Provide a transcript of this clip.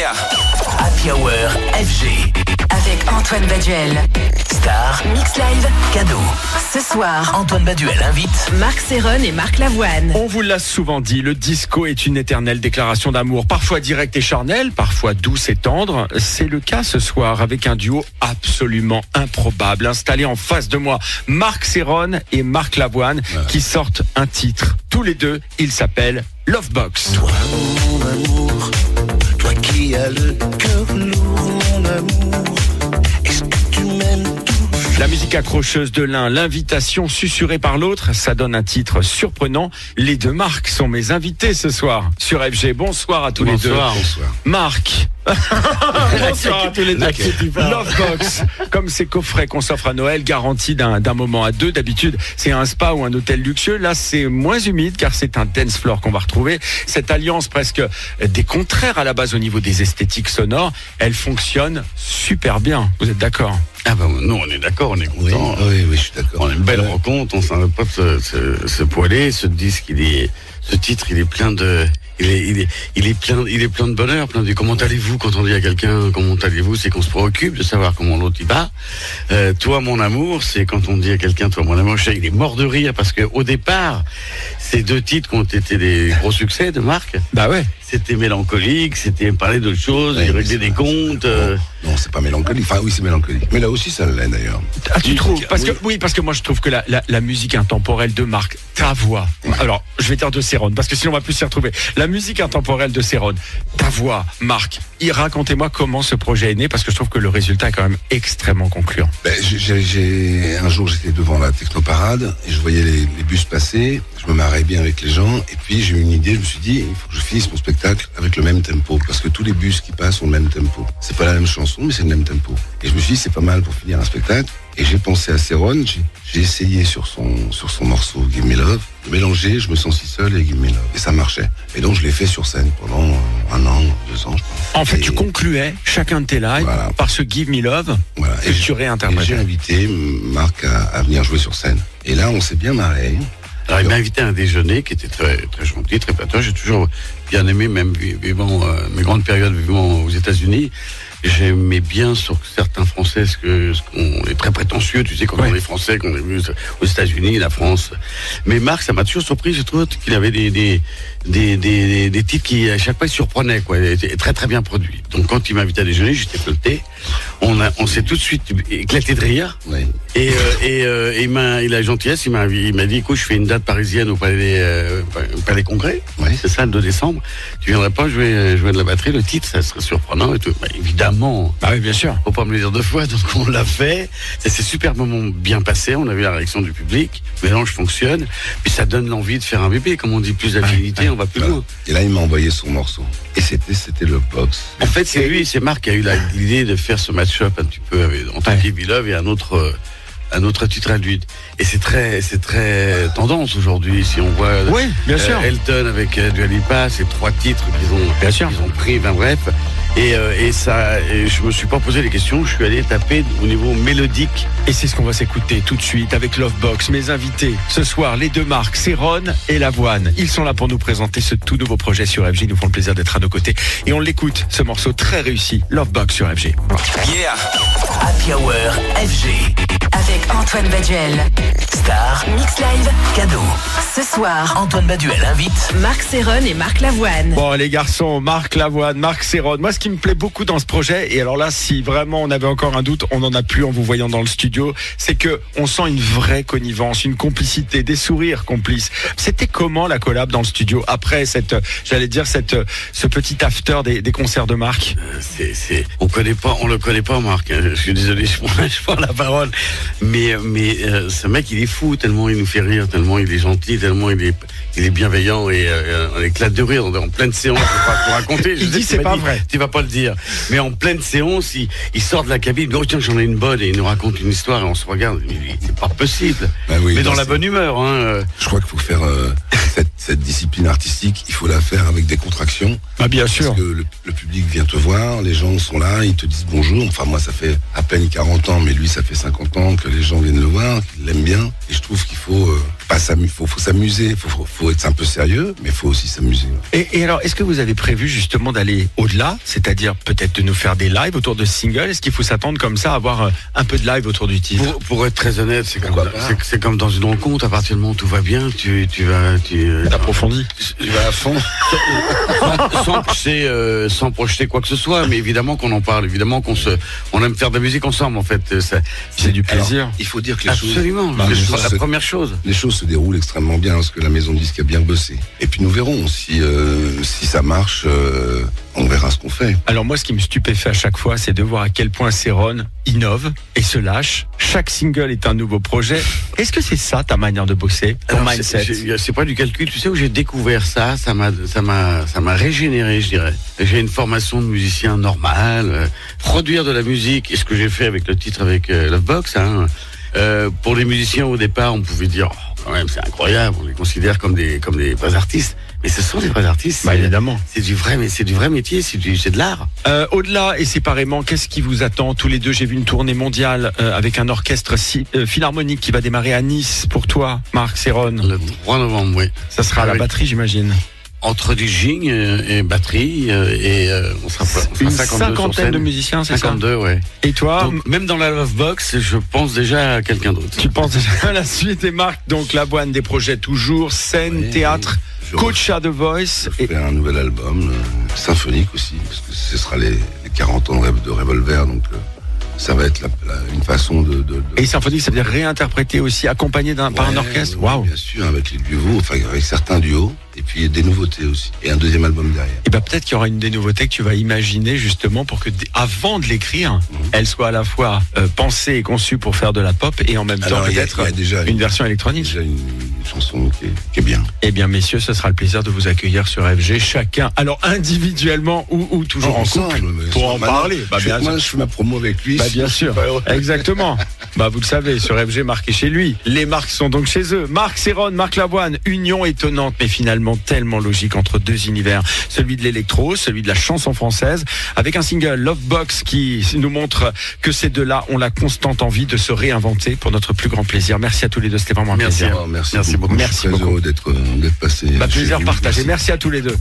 Yeah. Happy Hour FG. Avec Antoine Baduel. Star. Mix Live. Cadeau. Ce soir, Antoine Baduel invite. Marc Serron et Marc Lavoine. On vous l'a souvent dit, le disco est une éternelle déclaration d'amour, parfois directe et charnelle, parfois douce et tendre. C'est le cas ce soir avec un duo absolument improbable, installé en face de moi, Marc Serron et Marc Lavoine, qui sortent un titre. Tous les deux, ils s'appellent Lovebox. Toi qui as le cœur lourd, mon amour, est-ce que tu m'aimes toujours? La musique accrocheuse de l'un, l'invitation susurrée par l'autre, ça donne un titre surprenant. Les deux Marc sont mes invités ce soir sur FG. Bonsoir à tous les deux. Bonsoir. Marc. Bonsoir à tous les deux. Lovebox, comme ces coffrets qu'on s'offre à Noël, garantis d'un moment à deux. D'habitude, c'est un spa ou un hôtel luxueux. Là, c'est moins humide car c'est un dance floor qu'on va retrouver. Cette alliance presque des contraires à la base au niveau des esthétiques sonores, elle fonctionne super bien. Vous êtes d'accord? Ah bah nous on est d'accord, on est content. oui, oui, je suis d'accord. On a une belle Ouais. rencontre, on s'en veut pas de se, se, se poiler. Ce disque, il est, ce titre, il est plein de, il est, il est, plein, il est plein de bonheur, plein de comment allez-vous quand on dit à quelqu'un comment allez-vous, c'est qu'on se préoccupe de savoir comment l'autre il va. Euh, toi mon amour, c'est quand on dit à quelqu'un toi mon amour, je sais, il est mort de rire parce que au départ, ces deux titres ont été des gros succès de Marc, Bah ouais. C'était mélancolique, c'était parler d'autre chose, Ouais, il réglait des comptes. euh, Non, c'est pas mélancolique. Enfin, oui, c'est mélancolique. Mais là aussi, ça l'est d'ailleurs. Ah, tu trouves parce oui. que oui parce que moi je trouve que la, la, la musique intemporelle de Marc, ta voix. Alors je vais dire de Céron parce que sinon on va plus s'y retrouver. La musique intemporelle de Céron, ta voix, Marc. Racontez-moi comment ce projet est né parce que je trouve que le résultat est quand même extrêmement concluant. Ben, un jour, j'étais devant la technoparade et je voyais les, les bus passer. Je me marrais bien avec les gens. Et puis, j'ai eu une idée. Je me suis dit, il faut que je finisse mon spectacle avec le même tempo. Parce que tous les bus qui passent ont le même tempo. C'est pas la même chanson, mais c'est le même tempo. Et je me suis dit, c'est pas mal pour finir un spectacle. Et j'ai pensé à Céron. J'ai essayé sur son, sur son morceau Give Me Love de mélanger Je me sens si seul et Give Me Love. Et ça marchait. Et donc, je l'ai fait sur scène pendant euh, un an, deux ans, je pense. En fait, Et- tu concluais chacun de tes lives Voilà. par ce Give Me Love Voilà. que j'ai- tu Et réinterprètes. j'ai invité Marc à, à venir jouer sur scène. Et là, on s'est bien marré. Alors, il m'a invité à un déjeuner qui était très, très gentil, très patois. J'ai toujours bien aimé, même vi- vivant euh, mes grandes périodes vivant aux États-Unis. J'aimais bien sur certains Français ce que ce qu'on est très prétentieux, tu sais, quand Ouais. on est Français, qu'on est vu aux États-Unis, la France. Mais Marc, ça m'a toujours surpris. Je trouve qu'il avait des des, des, des, des titres qui à chaque fois surprenaient, quoi. Il était très très bien produit. Donc quand il m'a invité à déjeuner, j'étais flotté. On a, on s'est tout de suite éclaté de rire. Ouais. Et, euh, et, euh, il m'a, la gentillesse, il m'a, il m'a dit, écoute, je fais une date parisienne au Palais, euh, Palais Congrès. Ouais. C'est ça, le 2 décembre. Tu viendrais pas jouer, jouer de la batterie, le titre, ça serait surprenant et tout. Bah, évidemment. Ah oui, bien sûr. Faut pas me le dire deux fois, donc on l'a fait. Ça s'est super moment bien passé. On a vu la réaction du public. Le mélange fonctionne. Puis ça donne l'envie de faire un bébé. Comme on dit, plus d'affinité, on va plus Voilà. loin. Et là, il m'a envoyé son morceau. Et c'était, c'était le box. En fait, c'est lui, c'est Marc qui a eu l'idée de faire ce match-up un petit peu avec, entre Ouais. Love et un autre, un autre titre à lui. Et c'est très, c'est très tendance aujourd'hui. Si on voit Oui, bien euh, sûr. Elton avec euh, Dua Lipa, c'est trois titres qu'ils ont, Bien sûr. ont pris, ben bref. Et, euh, et ça, et je me suis pas posé les questions. Je suis allé taper au niveau mélodique. Et c'est ce qu'on va s'écouter tout de suite avec Lovebox. Mes invités ce soir, les deux marques, Céron et Lavoine. Ils sont là pour nous présenter ce tout nouveau projet sur FG. Ils nous font le plaisir d'être à nos côtés. Et on l'écoute, ce morceau très réussi, Lovebox sur FG. Yeah. Happy Hour FG. Avec Antoine Baduel. Star. Mix Live. Cadeau. Ce soir, Antoine Baduel invite. Marc Serron et Marc Lavoine. Bon, les garçons, Marc Lavoine, Marc Céron. Moi, ce qui me plaît beaucoup dans ce projet, et alors là, si vraiment on avait encore un doute, on n'en a plus en vous voyant dans le studio, c'est que on sent une vraie connivence, une complicité, des sourires complices. C'était comment la collab dans le studio après cette, euh, j'allais dire, cette, euh, ce petit after des, concerts de Marc? Euh, C'est, on connaît pas, on le connaît pas, Marc. hein. Je suis désolé, je prends, la parole. Mais, mais euh, ce mec, il est fou, tellement il nous fait rire, tellement il est gentil, tellement il est, il est bienveillant et euh, on éclate de rire en, en pleine séance. Je vais pas te raconter. Je Il sais dit, c'est pas dit, vrai. Tu vas pas le dire. Mais en pleine séance, il, il sort de la cabine, il dit, oh tiens, j'en ai une bonne et il nous raconte une histoire et on se regarde. C'est pas possible. Bah oui, mais dans la bonne humeur. Hein. euh. Je crois qu'il faut faire euh, cette, cette discipline artistique, il faut la faire avec des contractions. Ah bien Parce que le, le public vient te voir, les gens sont là, ils te disent bonjour. Enfin, moi, ça fait à peine 40 ans, mais lui, ça fait 50 ans que les gens viennent le voir, qu'ils l'aiment bien. Et je trouve qu'il faut, euh, pas s'amuser, faut, faut s'amuser, faut, faut, faut être un peu sérieux, mais faut aussi s'amuser. Et, et alors, est-ce que vous avez prévu justement d'aller au-delà, c'est-à-dire peut-être de nous faire des lives autour de ce single Est-ce qu'il faut s'attendre comme ça à avoir euh, un peu de live autour du titre? Pour, pour être très honnête, c'est comme, c'est- dans une rencontre. À partir du moment où tout va bien, tu, tu vas, tu, T'approfondis Tu vas à fond. sans, sans projeter, euh, sans projeter quoi que ce soit, mais évidemment qu'on en parle, évidemment qu'on se, on aime faire de la musique ensemble en fait. Euh, C'est du plaisir. Alors, il faut dire que les choses, absolument, Bah, c'est les la choses première chose. les choses se déroulent extrêmement bien parce que la maison de disque a bien bossé. Et puis nous verrons si euh, si ça marche, euh, on verra ce qu'on fait. Alors moi, ce qui me stupéfait à chaque fois, c'est de voir à quel point Céron innove et se lâche. Chaque single est un nouveau projet. Est-ce que c'est ça ta manière de bosser, ton Alors, mindset c'est- c'est- pas du calcul. Tu sais où j'ai découvert ça? Ça m'a, ça m'a, ça m'a régénéré, je dirais. J'ai une formation de musicien normal. euh, produire de la musique, et ce que j'ai fait avec le titre avec euh, Lovebox. Hein, euh, pour les musiciens au départ, on pouvait dire oh, quand même c'est incroyable. On les considère comme des comme des vrais artistes. Mais ce sont des vrais artistes. Bah C'est- évidemment. c'est du vrai, mais c'est du vrai métier. C'est de l'art. Euh, Au-delà et séparément, qu'est-ce qui vous attend tous les deux J'ai vu une tournée mondiale euh, avec un orchestre si- euh, philharmonique qui va démarrer à Nice pour toi, Marc Céron. Le 3 novembre, oui. Ça sera à la batterie, j'imagine. Entre du jing euh, et batterie euh, et euh, on sera, on sera Une 52 sur cinquantaine de musiciens, c'est ça 52, ouais. Et toi, Donc, même dans la Love Box, je pense déjà à quelqu'un d'autre. tu penses déjà à la suite et Marc, donc la boîte des projets toujours, scène, Oui, théâtre, Je coach à The Voice. Je Et, un nouvel album euh, symphonique aussi parce que ce sera les, les 40 ans de, Rev- de Revolver donc euh, ça va être la- la- une façon de, de, de- et symphonique, ça veut dire réinterpréter aussi, accompagné d'un, par un orchestre. Waouh. Bien sûr, avec les duos, enfin avec certains duos, et puis des nouveautés aussi, et un deuxième album derrière. Et ben peut-être qu'il y aura une des nouveautés que tu vas imaginer justement pour que avant de l'écrire, Mhm. elle soit à la fois euh, pensée et conçue pour faire de la pop et en même temps Alors, peut-être une version électronique. déjà une, une chanson qui est, qui est bien. Eh bien messieurs, ce sera le plaisir de vous accueillir sur FG, chacun, alors individuellement ou, ou toujours en couple, Ensemble, pour en parler. Bah, je, bien moi, sûr. je fais ma promo avec lui. Bah, bien sûr. Exactement. Bah, vous le savez, sur FG marqué chez lui. Les marques sont donc chez eux. Marc Serron, Marc Lavoine, union étonnante, mais finalement tellement logique entre deux univers. Celui de l'électro, celui de la chanson française, avec un single Lovebox qui nous montre que ces deux-là ont la constante envie de se réinventer pour notre plus grand plaisir. Merci à tous les deux, c'était vraiment un Merci. plaisir. Merci, Merci beaucoup. Merci beaucoup. d'être euh, d'être passé. Bah, plaisir partagé. Merci. Merci à tous les deux.